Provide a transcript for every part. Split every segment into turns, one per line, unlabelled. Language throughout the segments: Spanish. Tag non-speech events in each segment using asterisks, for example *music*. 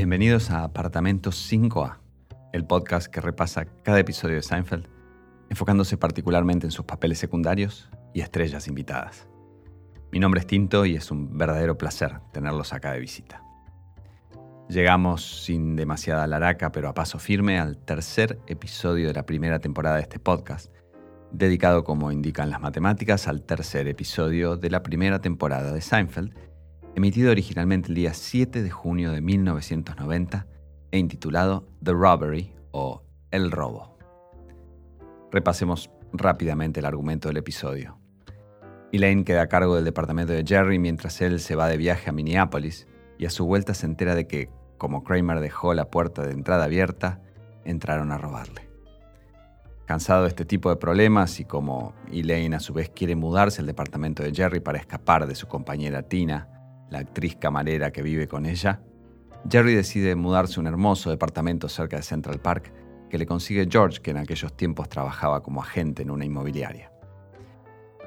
Bienvenidos a Apartamento 5A, el podcast que repasa cada episodio de Seinfeld, enfocándose particularmente en sus papeles secundarios y estrellas invitadas. Mi nombre es Tinto y es un verdadero placer tenerlos acá de visita. Llegamos sin demasiada laraca, pero a paso firme, al tercer episodio de la primera temporada de este podcast, dedicado, como indican las matemáticas, al tercer episodio de la primera temporada de Seinfeld, emitido originalmente el día 7 de junio de 1990 e intitulado The Robbery o El Robo. Repasemos rápidamente el argumento del episodio. Elaine queda a cargo del departamento de Jerry mientras él se va de viaje a Minneapolis y a su vuelta se entera de que, como Kramer dejó la puerta de entrada abierta, entraron a robarle. Cansado de este tipo de problemas y como Elaine a su vez quiere mudarse al departamento de Jerry para escapar de su compañera Tina, la actriz camarera que vive con ella, Jerry decide mudarse a un hermoso departamento cerca de Central Park que le consigue George, que en aquellos tiempos trabajaba como agente en una inmobiliaria.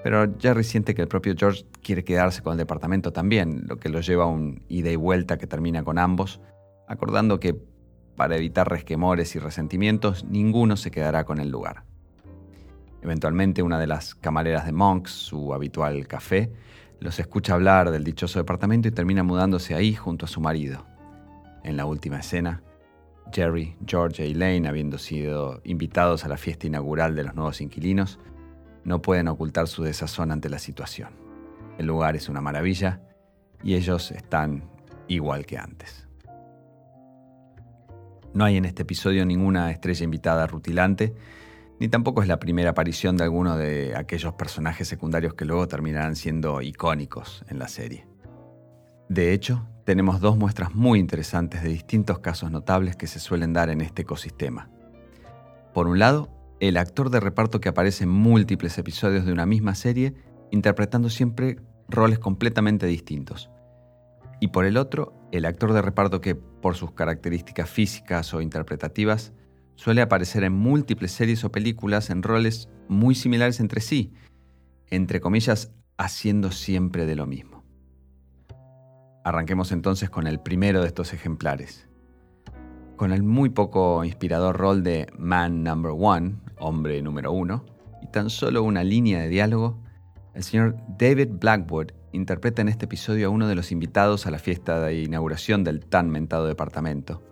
Pero Jerry siente que el propio George quiere quedarse con el departamento también, lo que lo lleva a un ida y vuelta que termina con ambos, acordando que para evitar resquemores y resentimientos, ninguno se quedará con el lugar. Eventualmente una de las camareras de Monks, su habitual café, los escucha hablar del dichoso departamento y termina mudándose ahí junto a su marido. En la última escena, Jerry, George y Elaine, habiendo sido invitados a la fiesta inaugural de los nuevos inquilinos, no pueden ocultar su desazón ante la situación. El lugar es una maravilla y ellos están igual que antes. No hay en este episodio ninguna estrella invitada rutilante, ni tampoco es la primera aparición de alguno de aquellos personajes secundarios que luego terminarán siendo icónicos en la serie. De hecho, tenemos dos muestras muy interesantes de distintos casos notables que se suelen dar en este ecosistema. Por un lado, el actor de reparto que aparece en múltiples episodios de una misma serie, interpretando siempre roles completamente distintos. Y por el otro, el actor de reparto que, por sus características físicas o interpretativas, Suele aparecer en múltiples series o películas en roles muy similares entre sí, entre comillas, haciendo siempre de lo mismo. Arranquemos entonces con el primero de estos ejemplares. Con el muy poco inspirador rol de Man Number One, hombre número uno, y tan solo una línea de diálogo, el señor David Blackwood interpreta en este episodio a uno de los invitados a la fiesta de inauguración del tan mentado departamento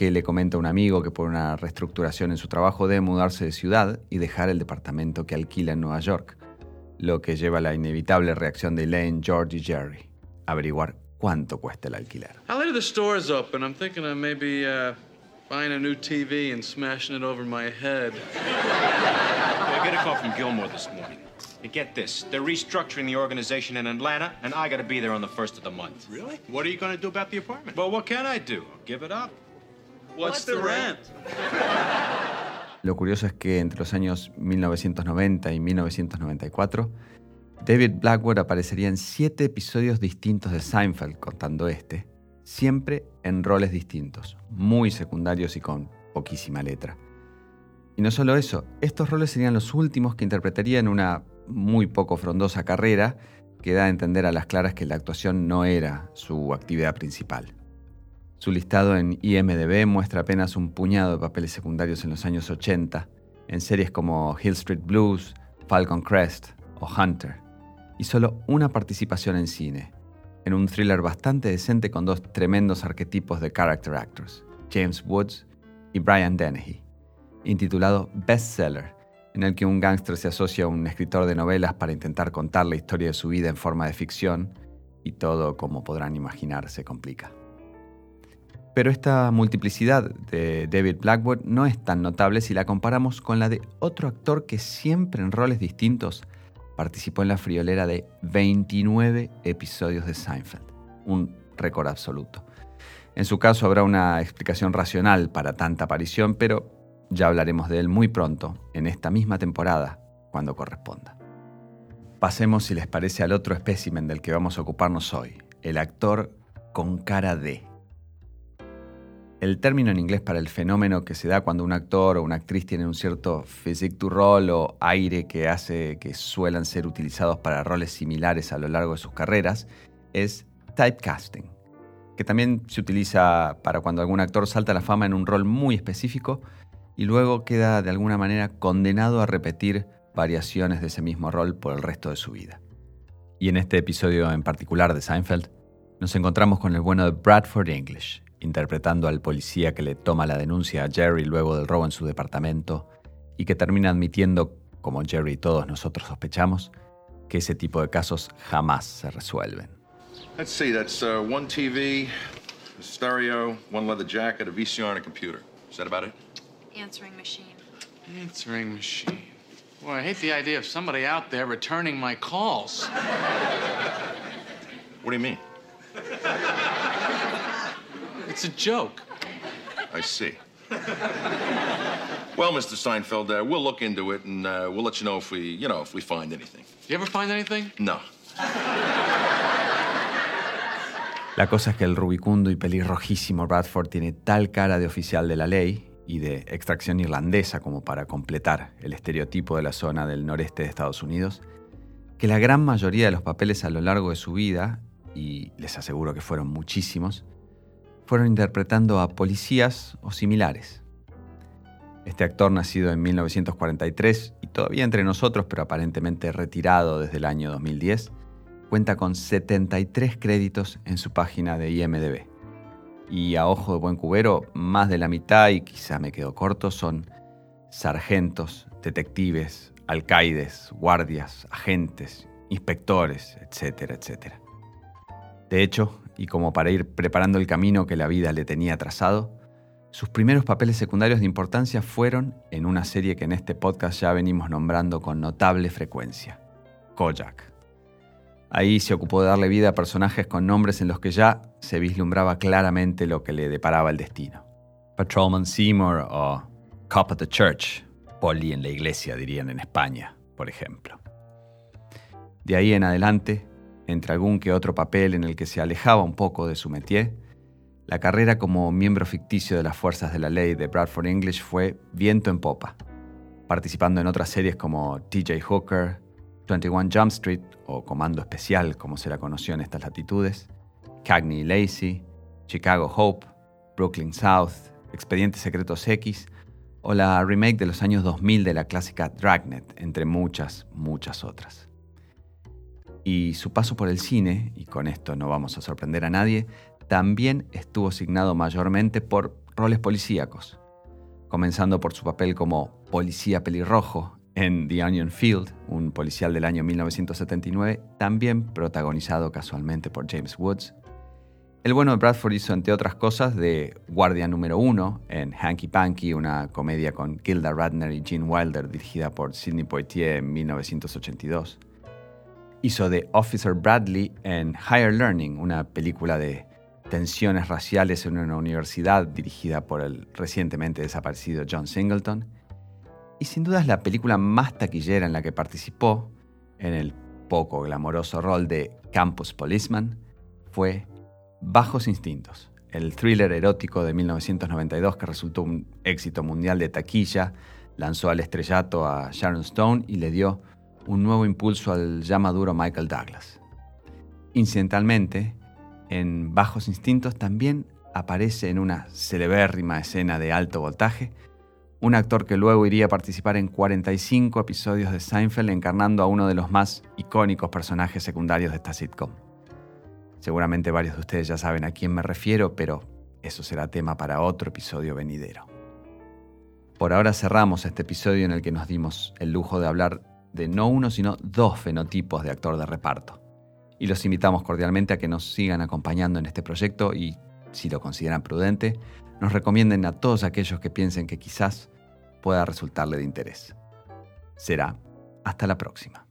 que le comenta a un amigo que por una reestructuración en su trabajo debe mudarse de ciudad y dejar el departamento que alquila en Nueva York, lo que lleva a la inevitable reacción de Elaine, George y Jerry, averiguar cuánto cuesta el alquiler.
Now the store's open, I'm thinking of maybe uh, buying a new TV and smashing it over my head.
I get a call from Gilmore this morning. And get this, they're restructuring the organization in Atlanta, and I gotta be there on the first of the month.
Really? What are you gonna do about the apartment?
Well, what can I do? Give it up?
What's, the, rent? *laughs*
Lo curioso es que entre los años 1990 y 1994, David Blackwood aparecería en siete episodios distintos de Seinfeld, contando este, siempre en roles distintos, muy secundarios y con poquísima letra. Y no solo eso, estos roles serían los últimos que interpretaría en una muy poco frondosa carrera que da a entender a las claras que la actuación no era su actividad principal. Su listado en IMDB muestra apenas un puñado de papeles secundarios en los años 80, en series como Hill Street Blues, Falcon Crest o Hunter, y solo una participación en cine, en un thriller bastante decente con dos tremendos arquetipos de character actors, James Woods y Brian Dennehy, intitulado Bestseller, en el que un gángster se asocia a un escritor de novelas para intentar contar la historia de su vida en forma de ficción, y todo, como podrán imaginar, se complica. Pero esta multiplicidad de David Blackwood no es tan notable si la comparamos con la de otro actor que siempre en roles distintos participó en la friolera de 29 episodios de Seinfeld, un récord absoluto. En su caso habrá una explicación racional para tanta aparición, pero ya hablaremos de él muy pronto, en esta misma temporada, cuando corresponda. Pasemos, si les parece, al otro espécimen del que vamos a ocuparnos hoy, el actor con cara de. El término en inglés para el fenómeno que se da cuando un actor o una actriz tiene un cierto physique du rol o aire que hace que suelan ser utilizados para roles similares a lo largo de sus carreras es typecasting, que también se utiliza para cuando algún actor salta a la fama en un rol muy específico y luego queda de alguna manera condenado a repetir variaciones de ese mismo rol por el resto de su vida. Y en este episodio en particular de Seinfeld, nos encontramos con el bueno de Bradford English, interpretando al policía que le toma la denuncia a Jerry luego del robo en su departamento y que termina admitiendo, como Jerry y todos nosotros sospechamos, que ese tipo de casos jamás se resuelven.
Let's see, that's uh, one TV, a stereo, one leather jacket, a VCR, and a computer. Is that about it?
Answering machine.
Answering machine. Boy, I hate the idea of somebody out there returning my calls.
What do you mean?
It's a joke.
I see. well, Mr. Seinfeld, uh, we'll look into it and uh, we'll let you know if we, you know, if we find anything.
You ever find anything?
No.
La cosa es que el rubicundo y pelirrojísimo Bradford tiene tal cara de oficial de la ley y de extracción irlandesa como para completar el estereotipo de la zona del noreste de Estados Unidos, que la gran mayoría de los papeles a lo largo de su vida, y les aseguro que fueron muchísimos, fueron interpretando a policías o similares. Este actor, nacido en 1943 y todavía entre nosotros, pero aparentemente retirado desde el año 2010, cuenta con 73 créditos en su página de IMDB y a ojo de buen cubero, más de la mitad, y quizá me quedo corto, son sargentos, detectives, alcaides, guardias, agentes, inspectores, etcétera, etcétera. De hecho, y como para ir preparando el camino que la vida le tenía trazado, sus primeros papeles secundarios de importancia fueron en una serie que en este podcast ya venimos nombrando con notable frecuencia, Kojak. Ahí se ocupó de darle vida a personajes con nombres en los que ya se vislumbraba claramente lo que le deparaba el destino. Patrolman Seymour o Cop at the Church, Polly en la iglesia dirían en España, por ejemplo. De ahí en adelante, entre algún que otro papel en el que se alejaba un poco de su métier, la carrera como miembro ficticio de las fuerzas de la ley de Bradford English fue viento en popa, participando en otras series como TJ Hooker, 21 Jump Street, o Comando Especial como se la conoció en estas latitudes, Cagney Lacey, Chicago Hope, Brooklyn South, Expedientes Secretos X, o la remake de los años 2000 de la clásica Dragnet, entre muchas, muchas otras. Y su paso por el cine, y con esto no vamos a sorprender a nadie, también estuvo signado mayormente por roles policíacos, comenzando por su papel como policía pelirrojo en The Onion Field, un policial del año 1979, también protagonizado casualmente por James Woods. El bueno de Bradford hizo, entre otras cosas, de guardia número uno en Hanky Panky, una comedia con Gilda Radner y Gene Wilder dirigida por Sidney Poitier en 1982. Hizo de Officer Bradley en Higher Learning, una película de tensiones raciales en una universidad dirigida por el recientemente desaparecido John Singleton. Y sin duda es la película más taquillera en la que participó, en el poco glamoroso rol de Campus Policeman, fue Bajos Instintos, el thriller erótico de 1992 que resultó un éxito mundial de taquilla, lanzó al estrellato a Sharon Stone y le dio un nuevo impulso al ya maduro Michael Douglas. Incidentalmente, en Bajos Instintos también aparece en una celebérrima escena de alto voltaje un actor que luego iría a participar en 45 episodios de Seinfeld encarnando a uno de los más icónicos personajes secundarios de esta sitcom. Seguramente varios de ustedes ya saben a quién me refiero, pero eso será tema para otro episodio venidero. Por ahora cerramos este episodio en el que nos dimos el lujo de hablar de no uno, sino dos fenotipos de actor de reparto. Y los invitamos cordialmente a que nos sigan acompañando en este proyecto y, si lo consideran prudente, nos recomienden a todos aquellos que piensen que quizás pueda resultarle de interés. Será hasta la próxima.